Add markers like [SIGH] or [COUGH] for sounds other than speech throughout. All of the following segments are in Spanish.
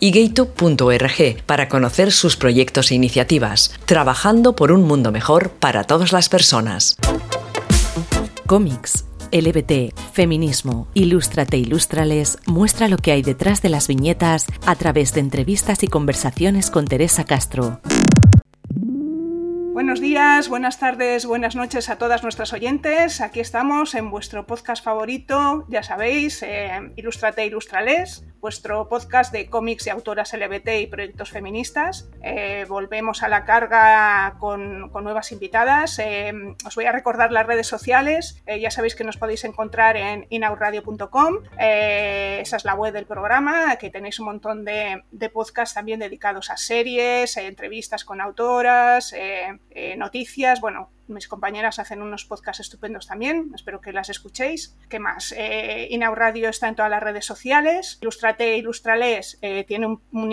y gaytube.org para conocer sus proyectos e iniciativas, trabajando por un mundo mejor para todas las personas. Cómics, LBT, feminismo, Ilústrate Ilústrales muestra lo que hay detrás de las viñetas a través de entrevistas y conversaciones con Teresa Castro. Buenos días, buenas tardes, buenas noches a todas nuestras oyentes. Aquí estamos en vuestro podcast favorito, ya sabéis, eh, Ilústrate Ilustrales, vuestro podcast de cómics y autoras LBT y proyectos feministas. Eh, volvemos a la carga con, nuevas invitadas. Eh, os voy a recordar las redes sociales. Eh, ya sabéis que nos podéis encontrar en inauradio.com. esa es la web del programa, que tenéis un montón de, de podcasts también dedicados a series, entrevistas con autoras, noticias, bueno, mis compañeras hacen unos podcasts estupendos también, espero que las escuchéis. ¿Qué más? Eh, Inau Radio está en todas las redes sociales. Ilustrate Ilustrales eh, tiene un,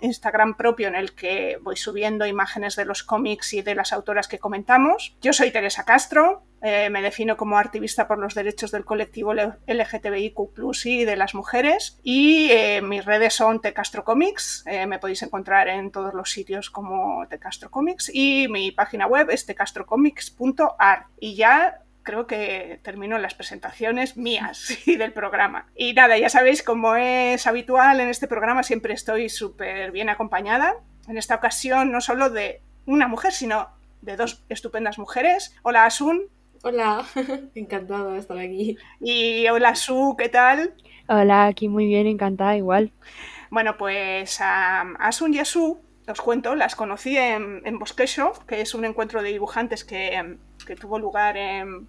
Instagram propio en el que voy subiendo imágenes de los cómics y de las autoras que comentamos. Yo soy Teresa Castro, eh, me defino como activista por los derechos del colectivo LGTBIQ y de las mujeres. Y eh, mis redes son Tecastro Comics. Eh, me podéis encontrar en todos los sitios como Tecastro Comics. Y mi página web es tecastrocomics.ar. Y ya creo que termino las presentaciones mías [LAUGHS] y del programa. Y nada, ya sabéis, como es habitual en este programa, siempre estoy súper bien acompañada. En esta ocasión, no solo de una mujer, sino de dos estupendas mujeres. Hola, Asun. Hola, [LAUGHS] encantada de estar aquí. Y hola Su, ¿qué tal? Hola, aquí muy bien, encantada igual. Bueno, pues a Asun y a Su, os cuento, las conocí en, en Bosquecho, que es un encuentro de dibujantes que, que tuvo lugar en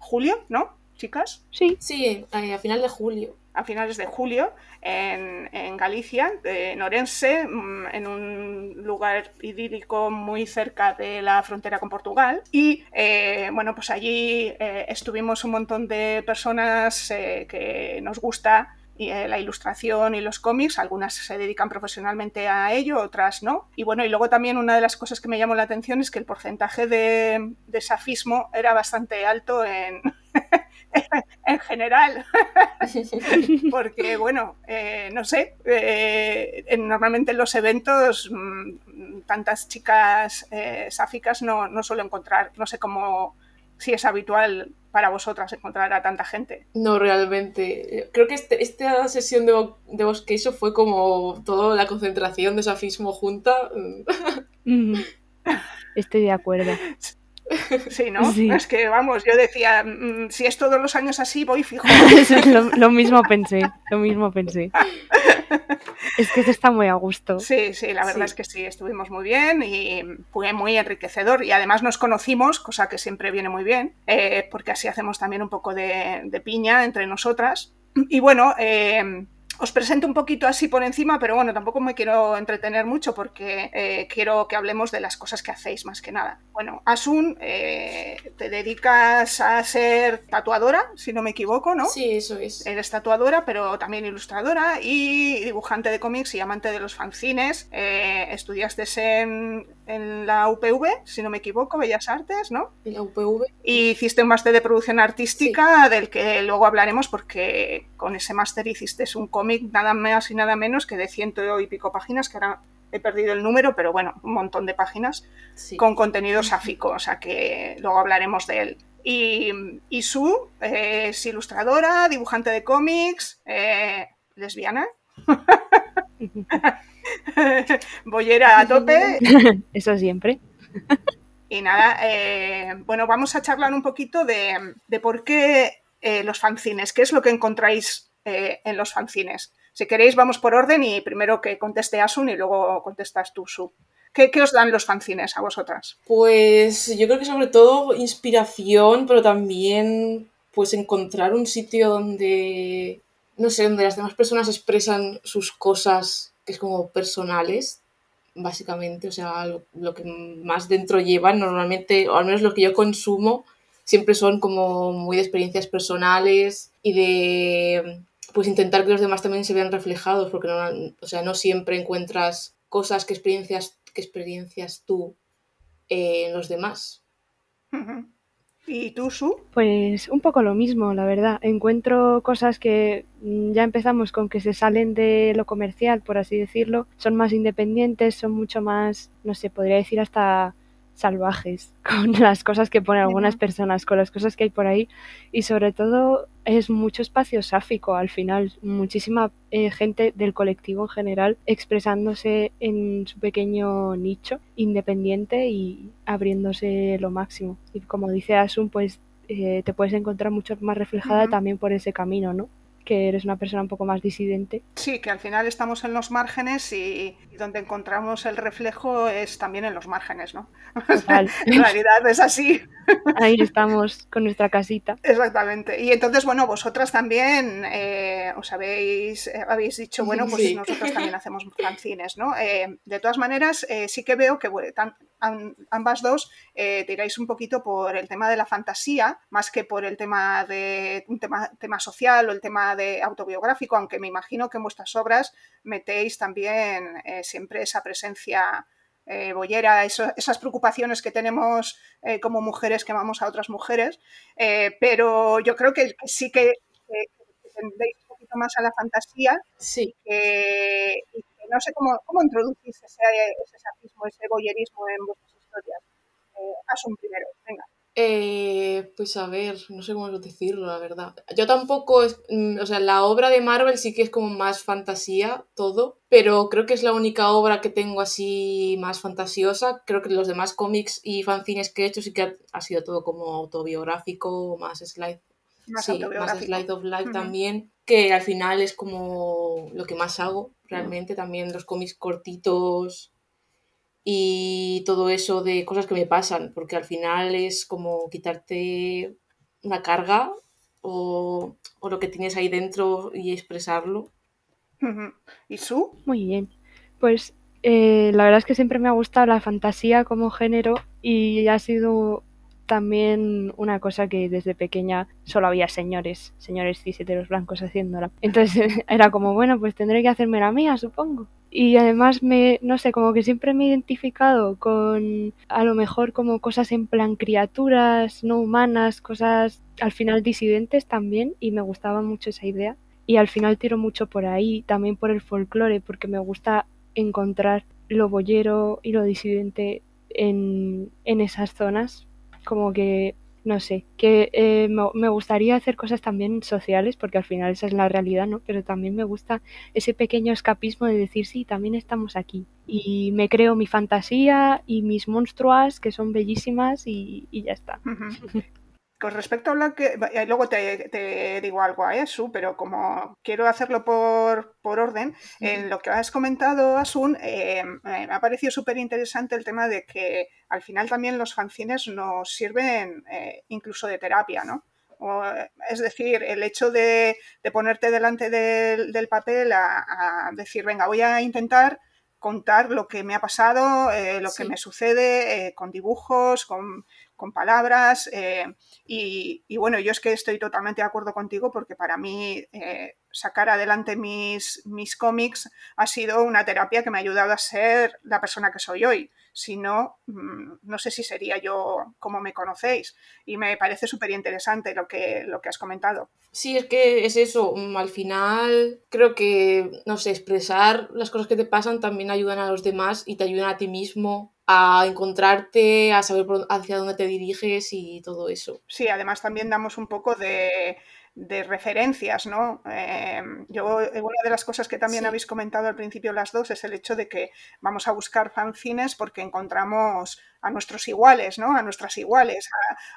julio, ¿no, chicas? Sí. Sí, eh, a final de julio a finales de julio en, en, Galicia, en Orense, mm, en un lugar idílico muy cerca de la frontera con Portugal. Y eh, bueno, pues allí eh, estuvimos un montón de personas eh, que nos gusta la ilustración y los cómics, algunas se dedican profesionalmente a ello, otras no. Y bueno, y luego también una de las cosas que me llamó la atención es que el porcentaje de, de safismo era bastante alto en, [LAUGHS] [LAUGHS] en general, [LAUGHS] porque bueno, eh, no sé, eh, normalmente en los eventos mm, tantas chicas eh, sáficas no, no, suelo encontrar, no sé cómo, si es habitual para vosotras encontrar a tanta gente. No, realmente. Creo que este, esta sesión de, de Bosqueso fue como toda la concentración de safismo junta. Estoy de acuerdo. [LAUGHS] Sí, ¿no? Es que, vamos, yo decía, mm, si es todos los años así, voy fijo. [LAUGHS] lo, mismo pensé, lo mismo pensé. [LAUGHS] Es que se está muy a gusto. Sí, sí, la verdad es que sí, estuvimos muy bien y fue muy enriquecedor y además nos conocimos, cosa que siempre viene muy bien, eh, porque así hacemos también un poco de, piña entre nosotras. Y bueno, eh, os presento un poquito así por encima, pero bueno, tampoco me quiero entretener mucho porque eh, quiero que hablemos de las cosas que hacéis más que nada. Bueno, Asun, eh, te dedicas a ser tatuadora, si no me equivoco, ¿no? Sí, eso es. Eres tatuadora, pero también ilustradora y dibujante de cómics y amante de los fanzines. Eh, estudiaste en, en la UPV, si no me equivoco, Bellas Artes, ¿no? En la UPV. Y hiciste un máster de producción artística del que luego hablaremos porque con ese máster hiciste un cómic nada más y nada menos que de ciento y pico páginas, que ahora he perdido el número, pero bueno, un montón de páginas con contenido sáfico, o sea que luego hablaremos de él. Y, y Su es ilustradora, dibujante de cómics, eh, lesbiana. [LAUGHS] [LAUGHS] Boyera a tope. [LAUGHS] Eso siempre. Y nada, eh, bueno, vamos a charlar un poquito de, por qué eh, los fanzines, qué es lo que encontráis eh, en los fanzines. Si queréis, vamos por orden y primero que conteste Asun y luego contestas tú, Su. ¿Qué, os dan los fanzines a vosotras? Pues yo creo que sobre todo inspiración, pero también pues encontrar un sitio donde, no sé, donde las demás personas expresan sus cosas que es como personales, básicamente, o sea, lo, que más dentro llevan normalmente, o al menos lo que yo consumo, siempre son como muy de experiencias personales y de pues intentar que los demás también se vean reflejados, porque no, o sea, no siempre encuentras cosas que experiencias, que experiencias tú en los demás. ¿Y tú, Su? Pues un poco lo mismo, la verdad. Encuentro cosas que mm, ya empezamos con que se salen de lo comercial, por así decirlo. Son más independientes, son mucho más, no sé, podría decir hasta salvajes [LAUGHS] con las cosas que ponen algunas personas, con las cosas que hay por ahí y sobre todo es mucho espacio sáfico al final, muchísima eh, gente del colectivo en general expresándose en su pequeño nicho independiente y abriéndose lo máximo. Y como dice Asun, pues eh, te puedes encontrar mucho más reflejada también por ese camino, ¿no? Que eres una persona un poco más disidente. Sí, que al final estamos en los márgenes y, donde encontramos el reflejo es también en los márgenes, ¿no? [LAUGHS] en realidad es así. Ahí estamos con nuestra casita. Exactamente. Y entonces, bueno, vosotras también eh, os habéis, eh, habéis dicho, bueno, pues nosotros también hacemos fanzines, ¿no? Eh, de todas maneras, sí que veo que ambas dos tiráis un poquito por el tema de la fantasía, más que por el tema de un tema, tema social o el tema de autobiográfico, aunque me imagino que en vuestras obras metéis también eh, siempre esa presencia eh, boyera, esas preocupaciones que tenemos eh, como mujeres que amamos a otras mujeres, pero yo creo que, sí que, tendréis un poquito más a la fantasía sí. y no sé cómo, cómo introducís ese, ese ese boyerismo en vuestras historias. un primero, venga. Eh, pues a ver, no sé cómo decirlo, la verdad. Yo tampoco, es, mm, o sea, la obra de Marvel sí que es como más fantasía, todo, pero creo que es la única obra que tengo así más fantasiosa. Creo que los demás cómics y fanzines que he hecho sí que ha, sido todo como autobiográfico, más slide. Más sí, más slide of life también, que al final es como lo que más hago, realmente. También los cómics cortitos, y todo eso de cosas que me pasan, porque al final es como quitarte una carga o, lo que tienes ahí dentro y expresarlo. ¿Y su? Muy bien. Pues eh, la verdad es que siempre me ha gustado la fantasía como género y ha sido también una cosa que desde pequeña solo había señores, señores los blancos haciéndola. Entonces [LAUGHS] era como, bueno, pues tendré que hacerme la mía, supongo y además me, no sé, como que siempre me he identificado con a lo mejor como cosas en plan criaturas no humanas, cosas al final disidentes también y me gustaba mucho esa idea. Y al final tiro mucho por ahí, también por el folclore, porque me gusta encontrar lo boyero y lo disidente en, en esas zonas, como que no sé, que eh, me gustaría hacer cosas también sociales, porque al final esa es la realidad, ¿no? Pero también me gusta ese pequeño escapismo de decir, sí, también estamos aquí. Y me creo mi fantasía y mis monstruas, que son bellísimas, y, ya está. [LAUGHS] Con respecto a lo que. Luego te, digo algo a eso, pero como quiero hacerlo por, orden, en lo que has comentado, Asun, eh, me ha parecido súper interesante el tema de que al final también los fanzines nos sirven eh, incluso de terapia, ¿no? es decir, el hecho de, ponerte delante del, papel a, decir, venga, voy a intentar contar lo que me ha pasado, eh, lo que me sucede, con dibujos, con con palabras. Eh, y, bueno, yo es que estoy totalmente de acuerdo contigo porque para mí eh, sacar adelante mis, mis cómics ha sido una terapia que me ha ayudado a ser la persona que soy hoy. Si no, mm, no sé si sería yo como me conocéis. Y me parece súper interesante lo que, lo que has comentado. Sí, es que es eso. Mm, al final creo que, no sé, expresar las cosas que te pasan también ayudan a los demás y te ayudan a ti mismo a encontrarte, a saber hacia dónde te diriges y todo eso. Sí, además también damos un poco de, referencias, ¿no? Eh, yo, eh, una de las cosas que también habéis comentado al principio las dos es el hecho de que vamos a buscar fanzines porque encontramos a nuestros iguales, ¿no? A nuestras iguales,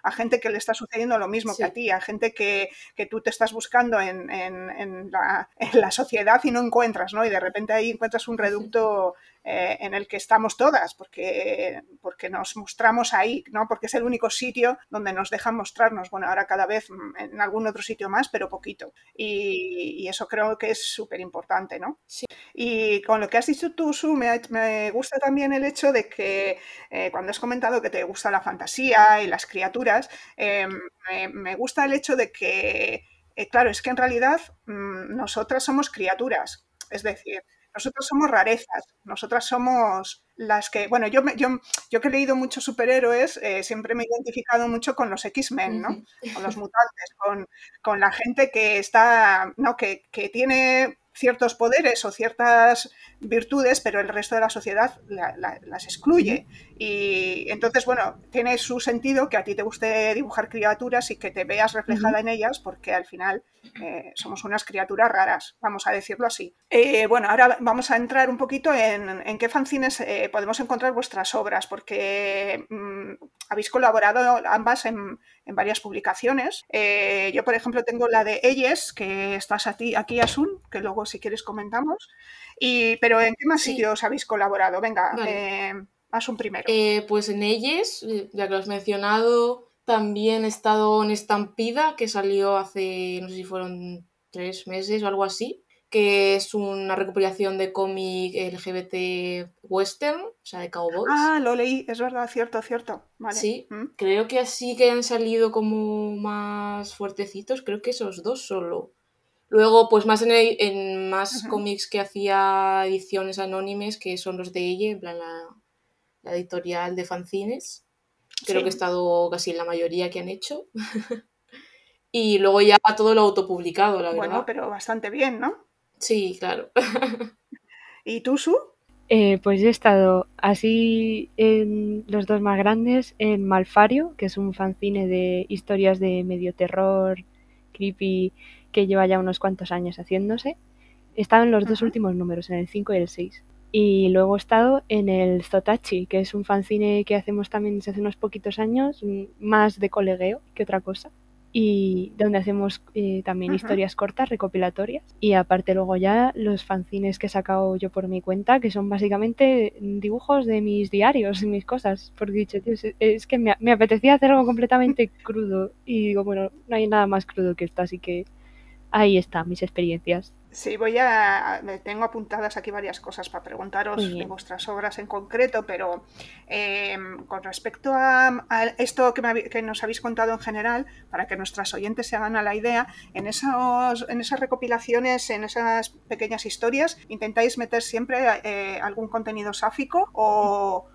a, gente que le está sucediendo lo mismo que a ti, a gente que, tú te estás buscando en, en, la, en, la, sociedad y no encuentras, ¿no? Y de repente ahí encuentras un reducto eh, en el que estamos todas, porque, porque nos mostramos ahí, ¿no? Porque es el único sitio donde nos dejan mostrarnos. Bueno, ahora cada vez en algún otro sitio más, pero poquito. Y, eso creo que es súper importante, ¿no? Sí. Y con lo que has dicho tú, Su, me, me gusta también el hecho de que eh, cuando has comentado que te gusta la fantasía y las criaturas, eh, me, gusta el hecho de que, claro, es que en realidad mm, nosotras somos criaturas. Es decir, nosotros somos rarezas, nosotras somos las que, bueno, yo, yo, yo que he leído muchos superhéroes, eh, siempre me he identificado mucho con los X-Men, ¿no? Con los mutantes, con, con, la gente que está, ¿no? Que, que tiene ciertos poderes o ciertas virtudes, pero el resto de la sociedad las excluye. Y entonces, bueno, tiene su sentido que a ti te guste dibujar criaturas y que te veas reflejada en ellas, porque al final eh, somos unas criaturas raras, vamos a decirlo así. Eh, bueno, ahora vamos a entrar un poquito en, qué fanzines eh, podemos encontrar vuestras obras, porque mm, habéis colaborado ambas en, varias publicaciones. yo, por ejemplo, tengo la de Elles, que estás a ti, aquí, Asun, que luego si quieres comentamos. Y, pero ¿en qué más sitios habéis colaborado? Venga, haz un primero. pues en Elles, ya que lo has mencionado, también he estado en Estampida, que salió hace, no sé si fueron tres meses o algo así, que es una recopilación de cómic LGBT western, o sea, de cowboys. Ah, lo leí, es verdad, cierto, cierto. Sí, mm. creo que así que han salido como más fuertecitos, creo que esos dos solo. Luego, pues más en, en más cómics que hacía ediciones anónimes, que son los de ella, en plan la, la editorial de fanzines. Creo que he estado casi en la mayoría que han hecho. [LAUGHS] y luego ya todo lo autopublicado, la verdad. Bueno, pero bastante bien, ¿no? Sí, claro. [LAUGHS] ¿Y tú, Su? Eh, pues he estado así en los dos más grandes, en Malfario, que es un fanzine de historias de medio terror, creepy, que lleva ya unos cuantos años haciéndose. He estado en los dos últimos números, en el 5 y el 6. Y luego he estado en el Zotachi, que es un fanzine que hacemos también desde hace unos poquitos años, mm, más de colegueo que otra cosa. Y donde hacemos eh, también historias cortas, recopilatorias. Y aparte luego ya los fanzines que he sacado yo por mi cuenta, que son básicamente dibujos de mis diarios y mis cosas. Porque dicho, tío, es que me, me apetecía hacer algo completamente [LAUGHS] crudo. Y digo, bueno, no hay nada más crudo que esto, así que ahí están mis experiencias. Sí, voy a. Tengo apuntadas aquí varias cosas para preguntaros de vuestras obras en concreto, pero em, con respecto a, esto que, nos habéis contado en general, para que nuestras oyentes se hagan a la idea, en, esos, en esas recopilaciones, en esas pequeñas historias, ¿intentáis meter siempre eh, algún contenido sáfico o.?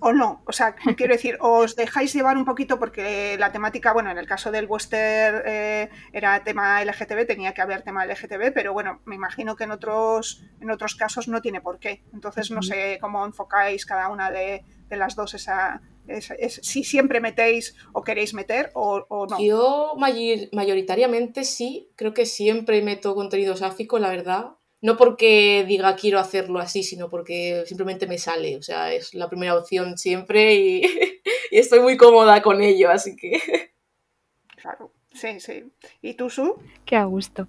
O no. O sea, quiero decir, os dejáis llevar un poquito porque la temática, bueno, en el caso del western eh, era tema LGTB, tenía que haber tema LGTB, pero bueno, me imagino que en otros, en otros casos no tiene por qué. Entonces no sé cómo enfocáis cada una de, las dos esa, si siempre metéis o queréis meter o, o no. Yo mayoritariamente sí, creo que siempre meto contenido sáfico, la verdad no porque diga quiero hacerlo así, sino porque simplemente me sale. O sea, es la primera opción siempre y, [LAUGHS] estoy muy cómoda con ello, así que. Claro, sí, sí. ¿Y tú, Su? Qué a gusto.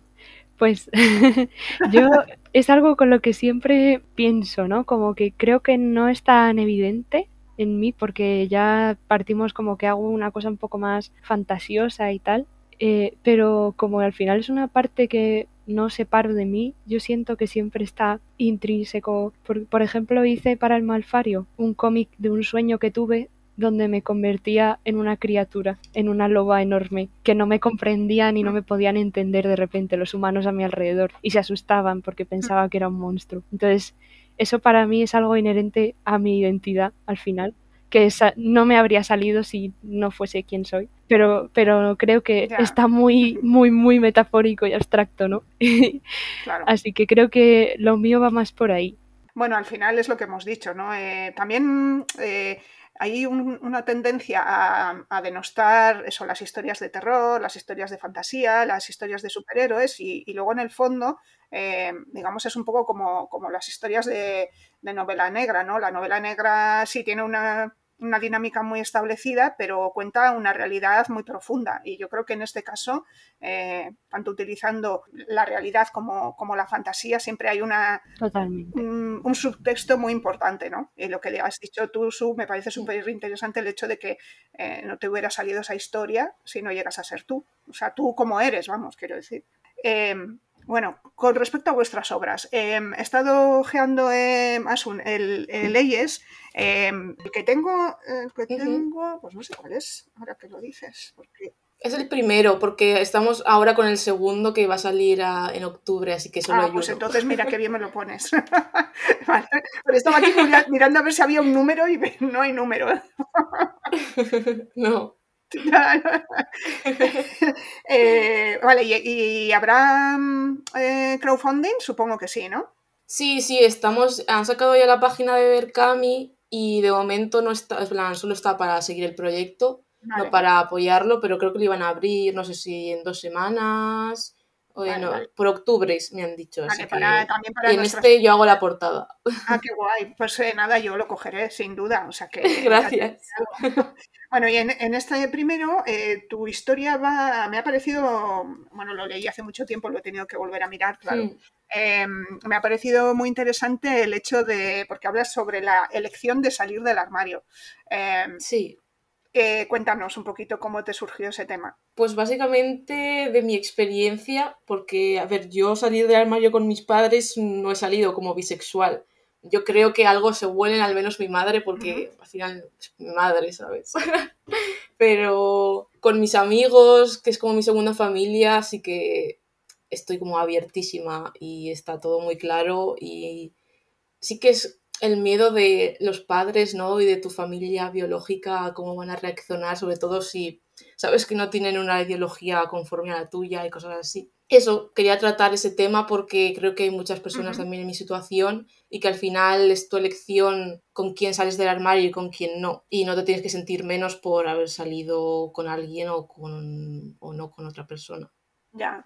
Pues [LAUGHS] yo es algo con lo que siempre pienso, ¿no? Como que creo que no es tan evidente en mí porque ya partimos como que hago una cosa un poco más fantasiosa y tal, eh, pero como al final es una parte que no separo de mí, yo siento que siempre está intrínseco. Por, ejemplo, hice para el Malfario un cómic de un sueño que tuve donde me convertía en una criatura, en una loba enorme, que no me comprendían y no me podían entender de repente los humanos a mi alrededor y se asustaban porque pensaba que era un monstruo. Entonces, eso para mí es algo inherente a mi identidad al final que no me habría salido si no fuese quien soy. Pero, pero creo que está muy, muy, muy metafórico y abstracto, ¿no? [LAUGHS] Así que creo que lo mío va más por ahí. Bueno, al final es lo que hemos dicho, ¿no? Eh, también eh, hay una tendencia a, denostar eso, las historias de terror, las historias de fantasía, las historias de superhéroes y, luego en el fondo, eh, digamos, es un poco como, como las historias de, de, novela negra, ¿no? La novela negra sí tiene una una dinámica muy establecida, pero cuenta una realidad muy profunda. Y yo creo que en este caso, eh, tanto utilizando la realidad como, como, la fantasía, siempre hay una, un, un, subtexto muy importante. ¿no? Y lo que has dicho tú, Su, me parece súper interesante el hecho de que eh, no te hubiera salido esa historia si no llegas a ser tú. O sea, tú como eres, vamos, quiero decir. Bueno, con respecto a vuestras obras, em, he estado ojeando eh, el, Leyes. Em, el que tengo, el que tengo, pues no sé cuál es, ahora que lo dices. Porque... Es el primero, porque estamos ahora con el segundo que va a salir en octubre, así que solo ah, Pues entonces mira qué bien me lo pones. [LAUGHS] vale. Pero estaba aquí [LAUGHS] mirando a ver si había un número y no hay número. [LAUGHS] no. [LAUGHS] Eh, vale, ¿y, habrá eh, crowdfunding? Supongo que sí, ¿no? Sí, sí, estamos, han sacado ya la página de Berkami y de momento no está, solo está para seguir el proyecto, no para apoyarlo, pero creo que lo iban a abrir, no sé si en dos semanas por octubre me han dicho. y en este yo hago la portada. Ah, qué guay. Pues eh, nada, yo lo cogeré, sin duda. O sea que. [LAUGHS] Gracias. Bueno, y en, este primero, eh, tu historia va. Me ha parecido. Bueno, lo leí hace mucho tiempo, lo he tenido que volver a mirar, claro. Em, me ha parecido muy interesante el hecho de. Porque hablas sobre la elección de salir del armario. Em, sí. Eh, cuéntanos un poquito cómo te surgió ese tema. Pues básicamente de mi experiencia, porque, a ver, yo salir del armario con mis padres no he salido como bisexual. Yo creo que algo se huele, al menos mi madre, porque al final es mi madre, ¿sabes? [LAUGHS] Pero con mis amigos, que es como mi segunda familia, sí que estoy como abiertísima y está todo muy claro y sí que es el miedo de los padres, ¿no? Y de tu familia biológica, cómo van a reaccionar, sobre todo si sabes que no tienen una ideología conforme a la tuya y cosas así. Eso, quería tratar ese tema porque creo que hay muchas personas también en mi situación y que al final es tu elección con quién sales del armario y con quién no. Y no te tienes que sentir menos por haber salido con alguien o, con, o no con otra persona. Ya,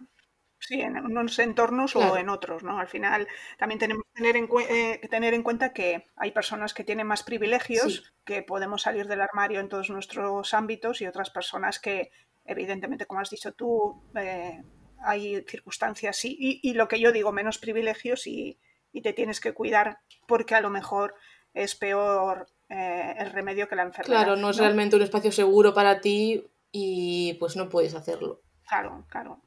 Sí, en unos entornos o en otros, ¿no? Al final también tenemos que tener, en, eh, tener en cuenta que hay personas que tienen más privilegios, que podemos salir del armario en todos nuestros ámbitos y otras personas que, evidentemente, como has dicho tú, eh, hay circunstancias y, y, lo que yo digo, menos privilegios y, y, te tienes que cuidar porque a lo mejor es peor eh, el remedio que la enfermedad. Claro, no es realmente un espacio seguro para ti y pues no puedes hacerlo. Claro, claro.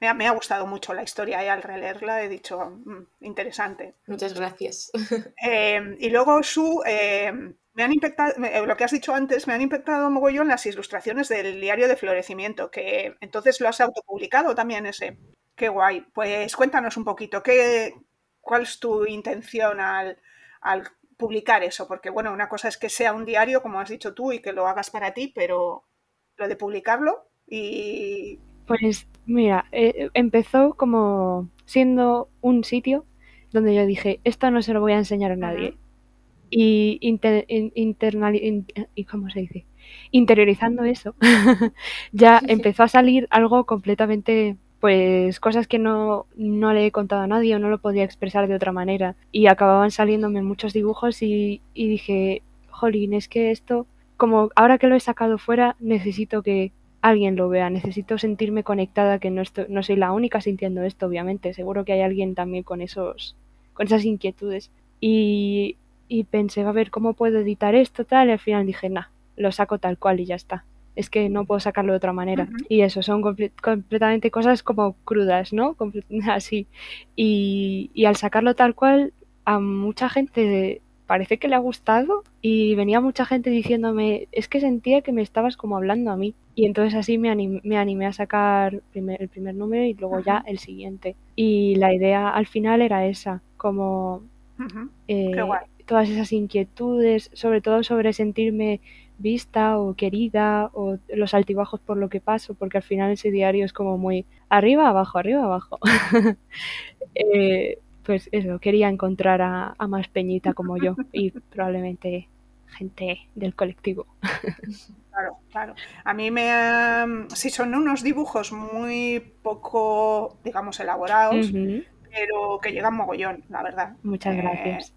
me, ha, me, ha, gustado mucho la historia y al releerla he dicho, mm, interesante. Muchas gracias. [LAUGHS] Em, y luego, Su, em, me han impactado, eh, lo que has dicho antes, me han impactado mogollón las ilustraciones del diario de florecimiento, que entonces lo has autopublicado también ese. Qué guay. Pues cuéntanos un poquito, ¿qué, ¿cuál es tu intención al, al publicar eso? Porque bueno, una cosa es que sea un diario, como has dicho tú, y que lo hagas para ti, pero lo de publicarlo, y... Pues mira, eh, empezó como siendo un sitio donde yo dije, esto no se lo voy a enseñar a nadie. Y, inter, y ¿cómo se dice? Interiorizando eso, [LAUGHS] ya empezó a salir algo completamente, pues cosas que no, no le he contado a nadie o no lo podía expresar de otra manera. Y acababan saliéndome muchos dibujos y, y dije, jolín, es que esto, como ahora que lo he sacado fuera, necesito que, alguien lo vea. Necesito sentirme conectada, que no, estoy, no soy la única sintiendo esto, obviamente. Seguro que hay alguien también con, esos, con esas inquietudes. Y, y pensé, a ver, ¿cómo puedo editar esto? Tal, y al final dije, nah, lo saco tal cual y ya está. Es que no puedo sacarlo de otra manera. Y eso, son completamente cosas como crudas, ¿no? [LAUGHS] así. Y, y al sacarlo tal cual, a mucha gente parece que le ha gustado y venía mucha gente diciéndome, es que sentía que me estabas como hablando a mí. Y entonces así me animé, a sacar el primer número y luego ya el siguiente. Y la idea al final era esa, como eh, todas esas inquietudes, sobre todo sobre sentirme vista o querida o los altibajos por lo que paso, porque al final ese diario es como muy arriba, abajo, arriba, abajo. [LAUGHS] eh, pues eso, quería encontrar a, más peñita como yo [LAUGHS] y probablemente gente del colectivo. Claro, claro. A mí me... sí, son unos dibujos muy poco, digamos, elaborados, pero que llegan mogollón, la verdad. Muchas gracias.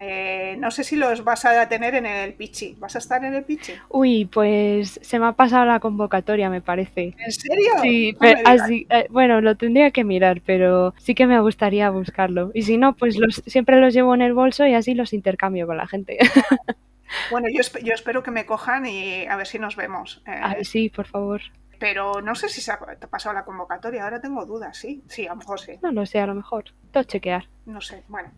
Eh, no sé si los vas a tener en el Pichi. ¿Vas a estar en el Pichi? Uy, pues se me ha pasado la convocatoria, me parece. ¿En serio? Sí, así, eh, bueno, lo tendría que mirar, pero sí que me gustaría buscarlo. Y si no, pues los, siempre los llevo en el bolso y así los intercambio con la gente. [LAUGHS] Bueno, yo, yo espero que me cojan y a ver si nos vemos. Eh, sí, por favor. Pero no sé si se ha pasado la convocatoria, ahora tengo dudas, sí. Sí, a lo mejor sí. No lo sé, a lo mejor. Todo chequear. No sé, bueno.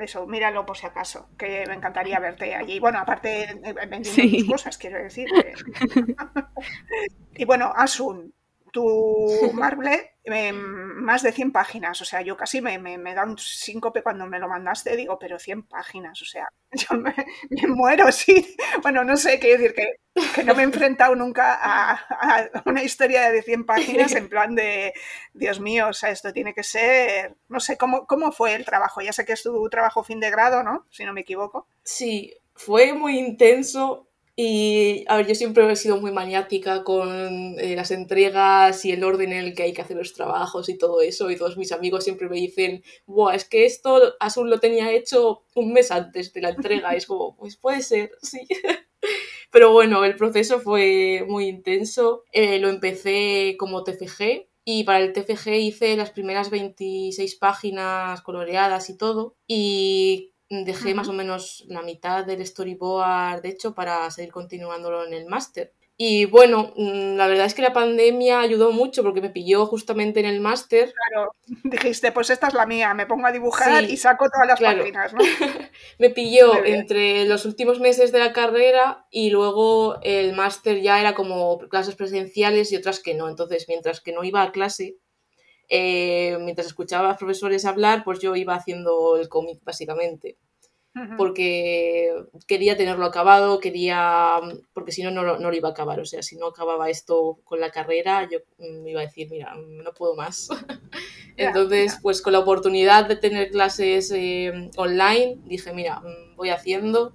Eso, míralo por si acaso, que me encantaría verte allí. Bueno, aparte eh, vendiendo tus cosas, quiero decir. [LAUGHS] y bueno, Asun, tu Marble, em, más de 100 páginas, o sea, yo casi me, me, me da un síncope cuando me lo mandaste, digo, pero 100 páginas, o sea, [LAUGHS] yo me, muero, sí. Bueno, no sé, quiero decir que, que no me he enfrentado nunca a, una historia de 100 páginas en plan de, Dios mío, o sea, esto tiene que ser, no sé, ¿cómo, cómo fue el trabajo? Ya sé que es tu trabajo fin de grado, ¿no? Si no me equivoco. Sí, fue muy intenso y a ver, yo siempre he sido muy maniática con eh, las entregas y el orden en el que hay que hacer los trabajos y todo eso. Y todos mis amigos siempre me dicen, Buah, es que esto Asun lo tenía hecho un mes antes de la entrega. Y es como, pues puede ser, sí. [LAUGHS] Pero bueno, el proceso fue muy intenso. Eh, lo empecé como TFG, y para el TFG hice las primeras 26 páginas coloreadas y todo. Y dejé más o menos la mitad del storyboard, de hecho, para seguir continuándolo en el máster. Y bueno, mm, la verdad es que la pandemia ayudó mucho porque me pilló justamente en el máster. Claro, [LAUGHS] dijiste, pues esta es la mía, me pongo a dibujar y saco todas las páginas, ¿no? [LAUGHS] me pilló entre los últimos meses de la carrera y luego el máster ya era como clases presenciales y otras que no. Entonces, mientras que no iba a clase, eh, mientras escuchaba a los profesores hablar, pues yo iba haciendo el cómic básicamente. Porque quería tenerlo acabado, quería. Porque si no, no, lo iba a acabar. O sea, si no acababa esto con la carrera, yo me mm, iba a decir, mira, no puedo más. [LAUGHS] Entonces, pues con la oportunidad de tener clases eh, online, dije, mira, mm, voy haciendo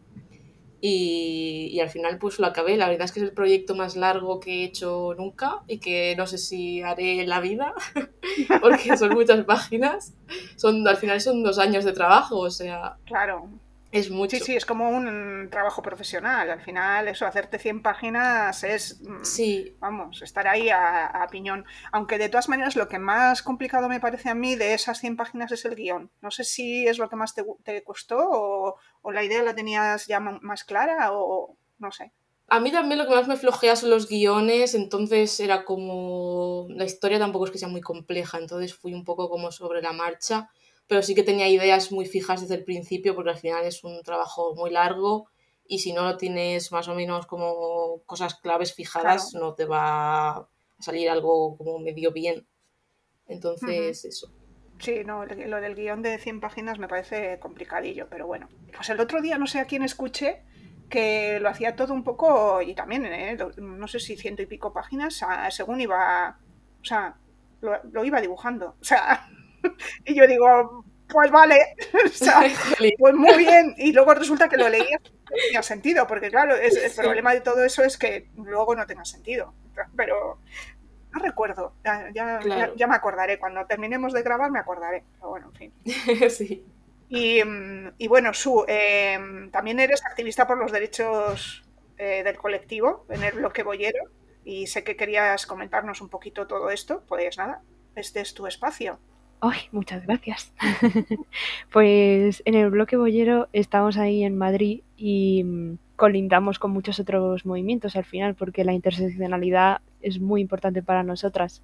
y, al final pues lo acabé. La verdad es que es el proyecto más largo que he hecho nunca y que no sé si haré en la vida, [LAUGHS] porque son muchas páginas. Son, al final son dos años de trabajo, o sea... Claro. Es mucho. Sí, sí, es como un trabajo profesional. Al final, eso, hacerte 100 páginas es. Mm, sí. Vamos, estar ahí a, piñón. Aunque de todas maneras, lo que más complicado me parece a mí de esas 100 páginas es el guion. No sé si es lo que más te, te costó o, o, la idea la tenías ya más clara o no sé. A mí también lo que más me flojea son los guiones, entonces era como. La historia tampoco es que sea muy compleja, entonces fui un poco como sobre la marcha pero sí que tenía ideas muy fijas desde el principio porque al final es un trabajo muy largo y si no lo tienes más o menos como cosas claves fijadas no te va a salir algo como medio bien. Entonces, eso. Sí, no, lo del guion de 100 páginas me parece complicadillo, pero bueno. Pues el otro día no sé a quién escuché que lo hacía todo un poco, y también, ¿eh? no sé si ciento y pico páginas, según iba, o sea, lo, lo iba dibujando. O sea, [LAUGHS] y yo digo, pues vale, [LAUGHS] [LAUGHS] pues muy bien. Y luego resulta que lo leía no tenía sentido, porque claro, el problema de todo eso es que luego no tenga sentido. Pero no recuerdo, ya, ya, me acordaré. Cuando terminemos de grabar me acordaré. Pero bueno, en fin. [LAUGHS] sí. Y, y, bueno, Su, em, también eres activista por los derechos eh, del colectivo en el bloque Boyero y sé que querías comentarnos un poquito todo esto. Pues nada, este es tu espacio. ¡Ay, muchas gracias! [LAUGHS] pues en el bloque boyero estamos ahí en Madrid y mm, colindamos con muchos otros movimientos al final, porque la interseccionalidad es muy importante para nosotras.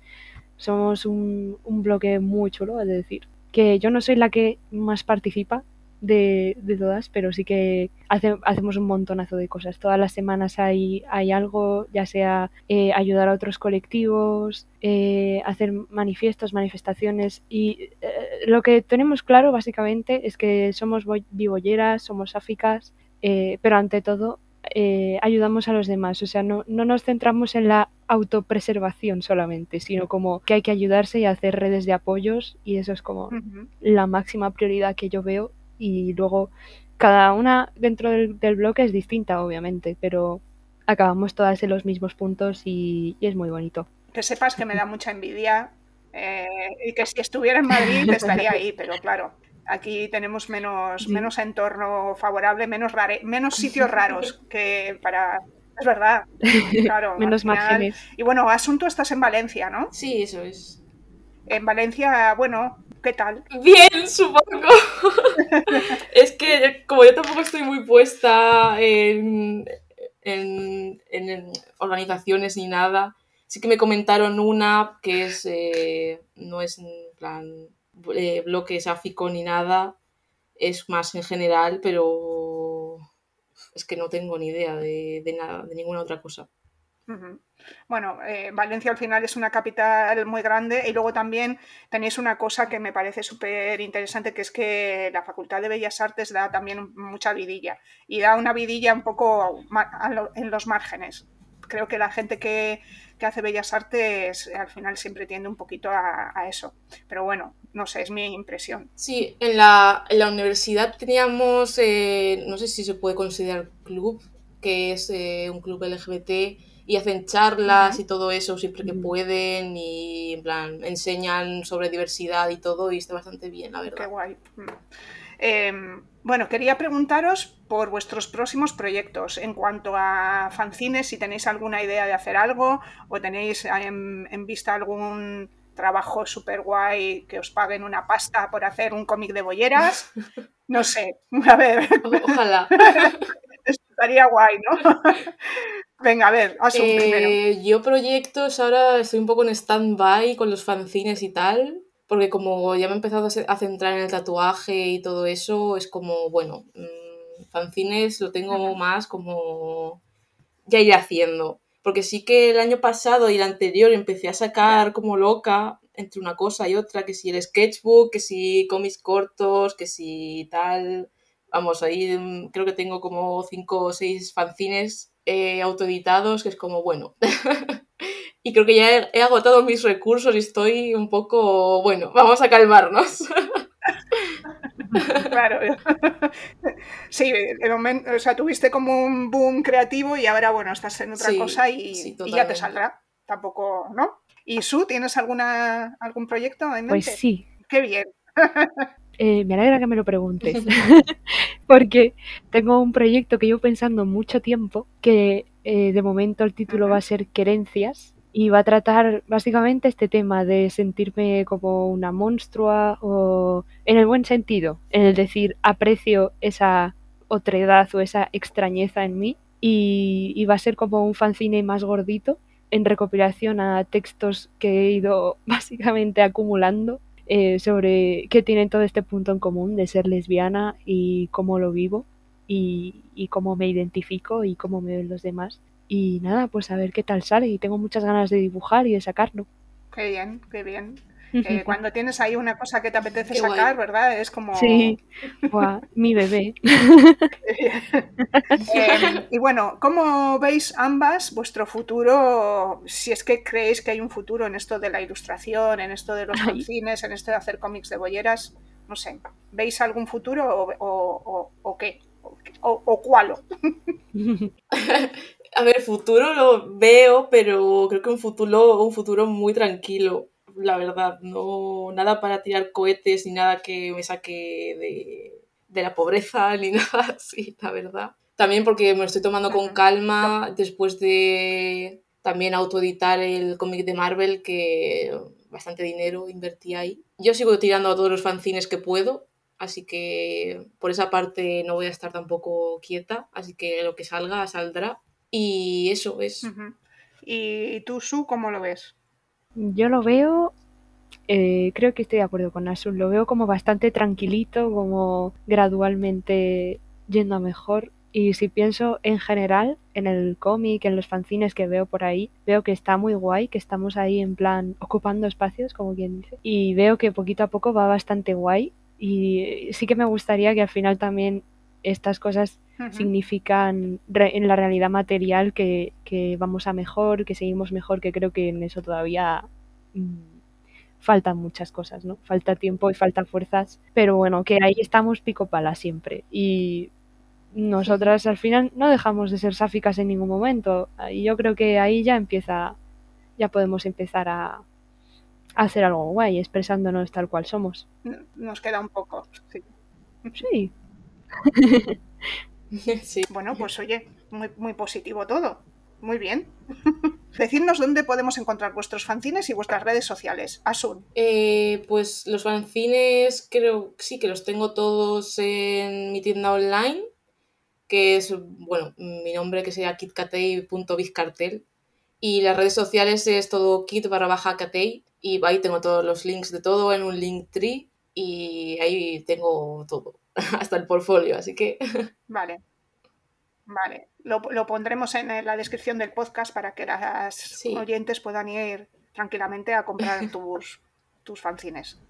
Somos un, bloque muy chulo, es decir, que yo no soy la que más participa, de, todas, pero sí que hacemos un montonazo de cosas. Todas las semanas hay, hay algo, ya sea eh, ayudar a otros colectivos, eh, hacer manifiestos, manifestaciones y eh, lo que tenemos claro básicamente es que somos vivolleras, somos áficas, pero ante todo ayudamos a los demás. O sea, no, no nos centramos en la autopreservación solamente, sino como que hay que ayudarse y hacer redes de apoyos y eso es como la máxima prioridad que yo veo y luego cada una dentro del, bloque es distinta, obviamente, pero acabamos todas en los mismos puntos y, es muy bonito. Que sepas que me da mucha envidia eh, y que si estuviera en Madrid [LAUGHS] estaría ahí, pero claro, Aquí tenemos menos, menos entorno favorable, menos, menos sitios raros que para... Es verdad, [LAUGHS] claro. menos márgenes. Y bueno, Asunto, estás en Valencia, ¿no? Sí, eso es. En Valencia, bueno, ¿qué tal? Bien, supongo. [LAUGHS] es que como yo tampoco estoy muy puesta en, en, en, organizaciones ni nada, sí que me comentaron una que es eh, no es en plan eh, bloque sáfico ni nada, es más en general, pero es que no tengo ni idea de, de nada, de ninguna otra cosa. Bueno, eh, Valencia al final es una capital muy grande y luego también tenéis una cosa que me parece súper interesante, que es que la Facultad de Bellas Artes da también mucha vidilla y da una vidilla un poco en los márgenes. Creo que la gente que, hace Bellas Artes al final siempre tiende un poquito a, eso. Pero bueno, no sé, es mi impresión. Sí, en la, universidad teníamos, eh, no sé si se puede considerar club, que es eh, un club LGBT y hacen charlas y todo eso siempre que pueden y en plan enseñan sobre diversidad y todo y está bastante bien, la verdad. Qué guay. Em, bueno, quería preguntaros por vuestros próximos proyectos en cuanto a fanzines, si tenéis alguna idea de hacer algo o tenéis en, vista algún trabajo súper guay que os paguen una pasta por hacer un cómic de bolleras. No [LAUGHS] sé, [LAUGHS] a ver. Ojalá. [LAUGHS] Estaría guay, ¿no? Venga, a ver, eh, Yo proyectos ahora estoy un poco en stand-by con los fanzines y tal, porque como ya me he empezado a centrar en el tatuaje y todo eso, es como, bueno, mm, fanzines lo tengo más como ya iré haciendo. Porque sí que el año pasado y el anterior empecé a sacar como loca entre una cosa y otra, que si el sketchbook, que si cómics cortos, que si tal. Vamos, ahí mm, creo que tengo como cinco o seis fanzines eh, autoeditados, que es como, bueno. [LAUGHS] y creo que ya he, agotado mis recursos y estoy un poco, bueno, vamos a calmarnos. [LAUGHS] claro. Sí, momento, o sea, tuviste como un boom creativo y ahora, bueno, estás en otra cosa y, ya te saldrá. Tampoco, ¿no? ¿Y Su, tienes alguna, algún proyecto en pues mente? Pues sí. Qué bien. [LAUGHS] Eh, me alegra que me lo preguntes, [LAUGHS] porque tengo un proyecto que llevo pensando mucho tiempo, que eh, de momento el título va a ser Querencias y va a tratar básicamente este tema de sentirme como una monstrua o en el buen sentido, en el decir aprecio esa otredad o esa extrañeza en mí y, y va a ser como un fanzine más gordito en recopilación a textos que he ido [LAUGHS] básicamente acumulando eh, sobre qué tienen todo este punto en común de ser lesbiana y cómo lo vivo y, y, cómo me identifico y cómo me ven los demás. Y nada, pues a ver qué tal sale y tengo muchas ganas de dibujar y de sacarlo. Qué bien, qué bien. Eh, cuando tienes ahí una cosa que te apetece sacar, ¿verdad? Es como... Sí, mi bebé. [LAUGHS] Em, y bueno, ¿cómo veis ambas vuestro futuro, si es que creéis que hay un futuro en esto de la ilustración, en esto de los cines, en esto de hacer cómics de bolleras? No sé, ¿veis algún futuro o, qué? ¿O, o cuál? [LAUGHS] A ver, futuro lo veo, pero creo que un futuro, un futuro muy tranquilo la verdad, no nada para tirar cohetes ni nada que me saque de, la pobreza [LAUGHS] ni nada así, la verdad. También porque me lo estoy tomando con calma después de también autoeditar el cómic de Marvel que bastante dinero invertí ahí. Yo sigo tirando a todos los fanzines que puedo, así que por esa parte no voy a estar tampoco quieta, así que lo que salga saldrá. Y eso es. ¿Y tú, Su, cómo lo ves? Yo lo veo, eh, creo que estoy de acuerdo con Asun, lo veo como bastante tranquilito, como gradualmente yendo a mejor. Y si pienso en general, en el cómic, en los fanzines que veo por ahí, veo que está muy guay, que estamos ahí en plan ocupando espacios, como quien dice. Y veo que poquito a poco va bastante guay. Y sí que me gustaría que al final también estas cosas significan en la realidad material que, vamos a mejor, que seguimos mejor, que creo que en eso todavía mm, faltan muchas cosas, ¿no? Falta tiempo y faltan fuerzas, pero bueno, que ahí estamos pico pala siempre y nosotras al final no dejamos de ser sáficas en ningún momento y yo creo que ahí ya empieza, ya podemos empezar a, hacer algo guay, expresándonos tal cual somos. Nos queda un poco, sí. Sí. [LAUGHS] sí. Bueno, pues oye, muy, muy positivo todo. Muy bien. [LAUGHS] Decidnos dónde podemos encontrar vuestros fanzines y vuestras redes sociales. Asun. Eh, pues los fanzines creo sí que los tengo todos en mi tienda online, que es, bueno, mi nombre que sería kitkatei.bizcartel. Y las redes sociales es todo kit barra baja katei. Y ahí tengo todos los links de todo en un link tree. Y ahí tengo todo, [LAUGHS] hasta el portfolio, así que... [LAUGHS] Vale. Vale, lo, pondremos en la descripción del podcast para que las oyentes puedan ir tranquilamente a comprar [LAUGHS] tus, tus fanzines.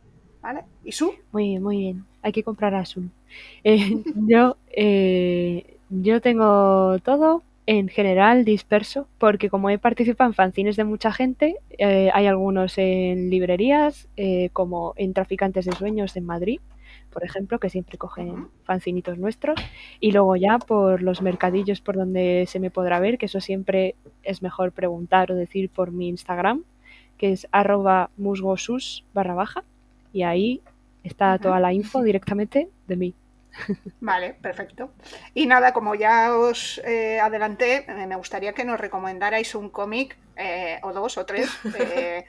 ¿Vale? ¿Y su? Muy bien, muy bien. Hay que comprar a su. Eh, yo, eh, yo tengo todo en general disperso, porque como he participado en fanzines de mucha gente, eh, hay algunos en librerías, como en Traficantes de Sueños en Madrid, por ejemplo, que siempre cogen fanzinitos nuestros. Y luego ya por los mercadillos por donde se me podrá ver, que eso siempre es mejor preguntar o decir por mi Instagram, que es arroba musgosus barra baja. Y ahí está toda la info [LAUGHS] directamente de mí. Vale, perfecto. Y nada, como ya os eh, adelanté, eh, me gustaría que nos recomendarais un cómic eh, o dos o tres [LAUGHS] de,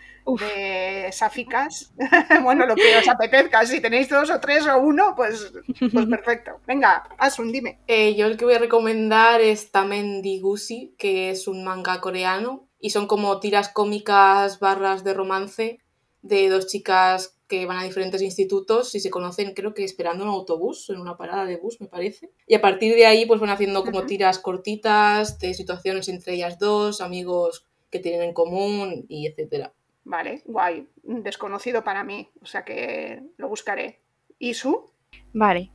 sáficas. [LAUGHS] bueno, lo que os apetezca. Si tenéis dos o tres o uno, pues, pues perfecto. Venga, Asun, dime. yo el que voy a recomendar es Tamen Digusi, que es un manga coreano y son como tiras cómicas barras de romance de dos chicas que van a diferentes institutos y se conocen, creo que esperando un autobús, en una parada de bus, me parece. Y a partir de ahí, pues van haciendo como tiras cortitas de situaciones entre ellas dos, amigos que tienen en común y etcétera. Vale, guay. Desconocido para mí, o sea que lo buscaré. ¿Y su? Vale.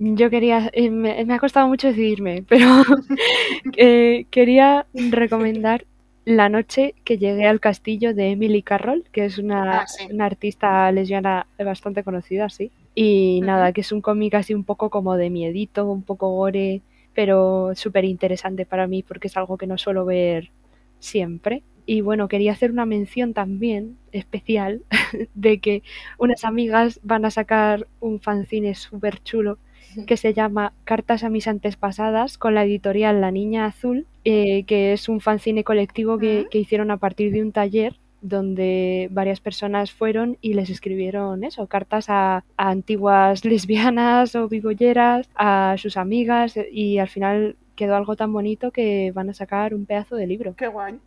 Yo quería, eh, me, ha costado mucho decidirme, pero [LAUGHS] eh, quería recomendar [LAUGHS] la noche que llegué al castillo de Emily Carroll, que es una, ah, artista lesbiana bastante conocida, sí. Y nada, que es un cómic así un poco como de miedito, un poco gore, pero súper interesante para mí porque es algo que no suelo ver siempre. Y bueno, quería hacer una mención también especial [LAUGHS] de que unas amigas van a sacar un fanzine súper chulo que se llama Cartas a mis antepasadas con la editorial La Niña Azul, eh, que es un fanzine colectivo que, hicieron a partir de un taller donde varias personas fueron y les escribieron eso, cartas a, antiguas [LAUGHS] lesbianas o bigolleras, a sus amigas y al final quedó algo tan bonito que van a sacar un pedazo de libro. Qué guay.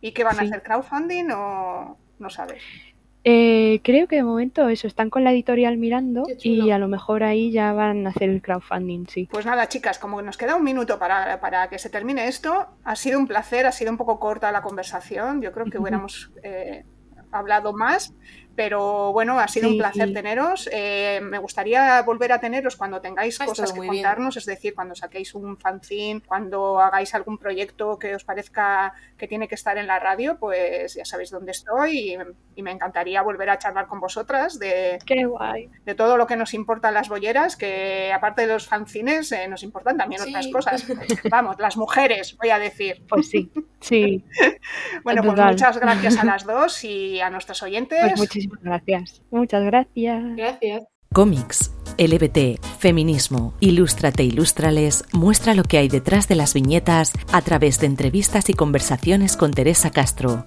¿Y qué van a hacer? ¿Crowdfunding o no sabes? Eh, creo que de momento eso, están con la editorial mirando y a lo mejor ahí ya van a hacer el crowdfunding, sí. Pues nada, chicas, como nos queda un minuto para, para que se termine esto, ha sido un placer, ha sido un poco corta la conversación, yo creo que [LAUGHS] hubiéramos eh, hablado más, pero bueno, ha sido un placer teneros. Eh, me gustaría volver a teneros cuando tengáis cosas que contarnos, es decir, cuando saquéis un fanzine, cuando hagáis algún proyecto que os parezca que tiene que estar en la radio, pues ya sabéis dónde estoy y, me encantaría volver a charlar con vosotras de, Qué guay. de todo lo que nos importa las bolleras, que aparte de los fanzines eh, nos importan también otras cosas. [LAUGHS] Vamos, las mujeres, voy a decir. Pues sí, sí. [LAUGHS] bueno, pues muchas gracias a las [LAUGHS] dos y a nuestros oyentes. Pues gracias. Muchas gracias. Gracias. Cómics, LBT, feminismo, Ilústrate, Ilústrales muestra lo que hay detrás de las viñetas a través de entrevistas y conversaciones con Teresa Castro.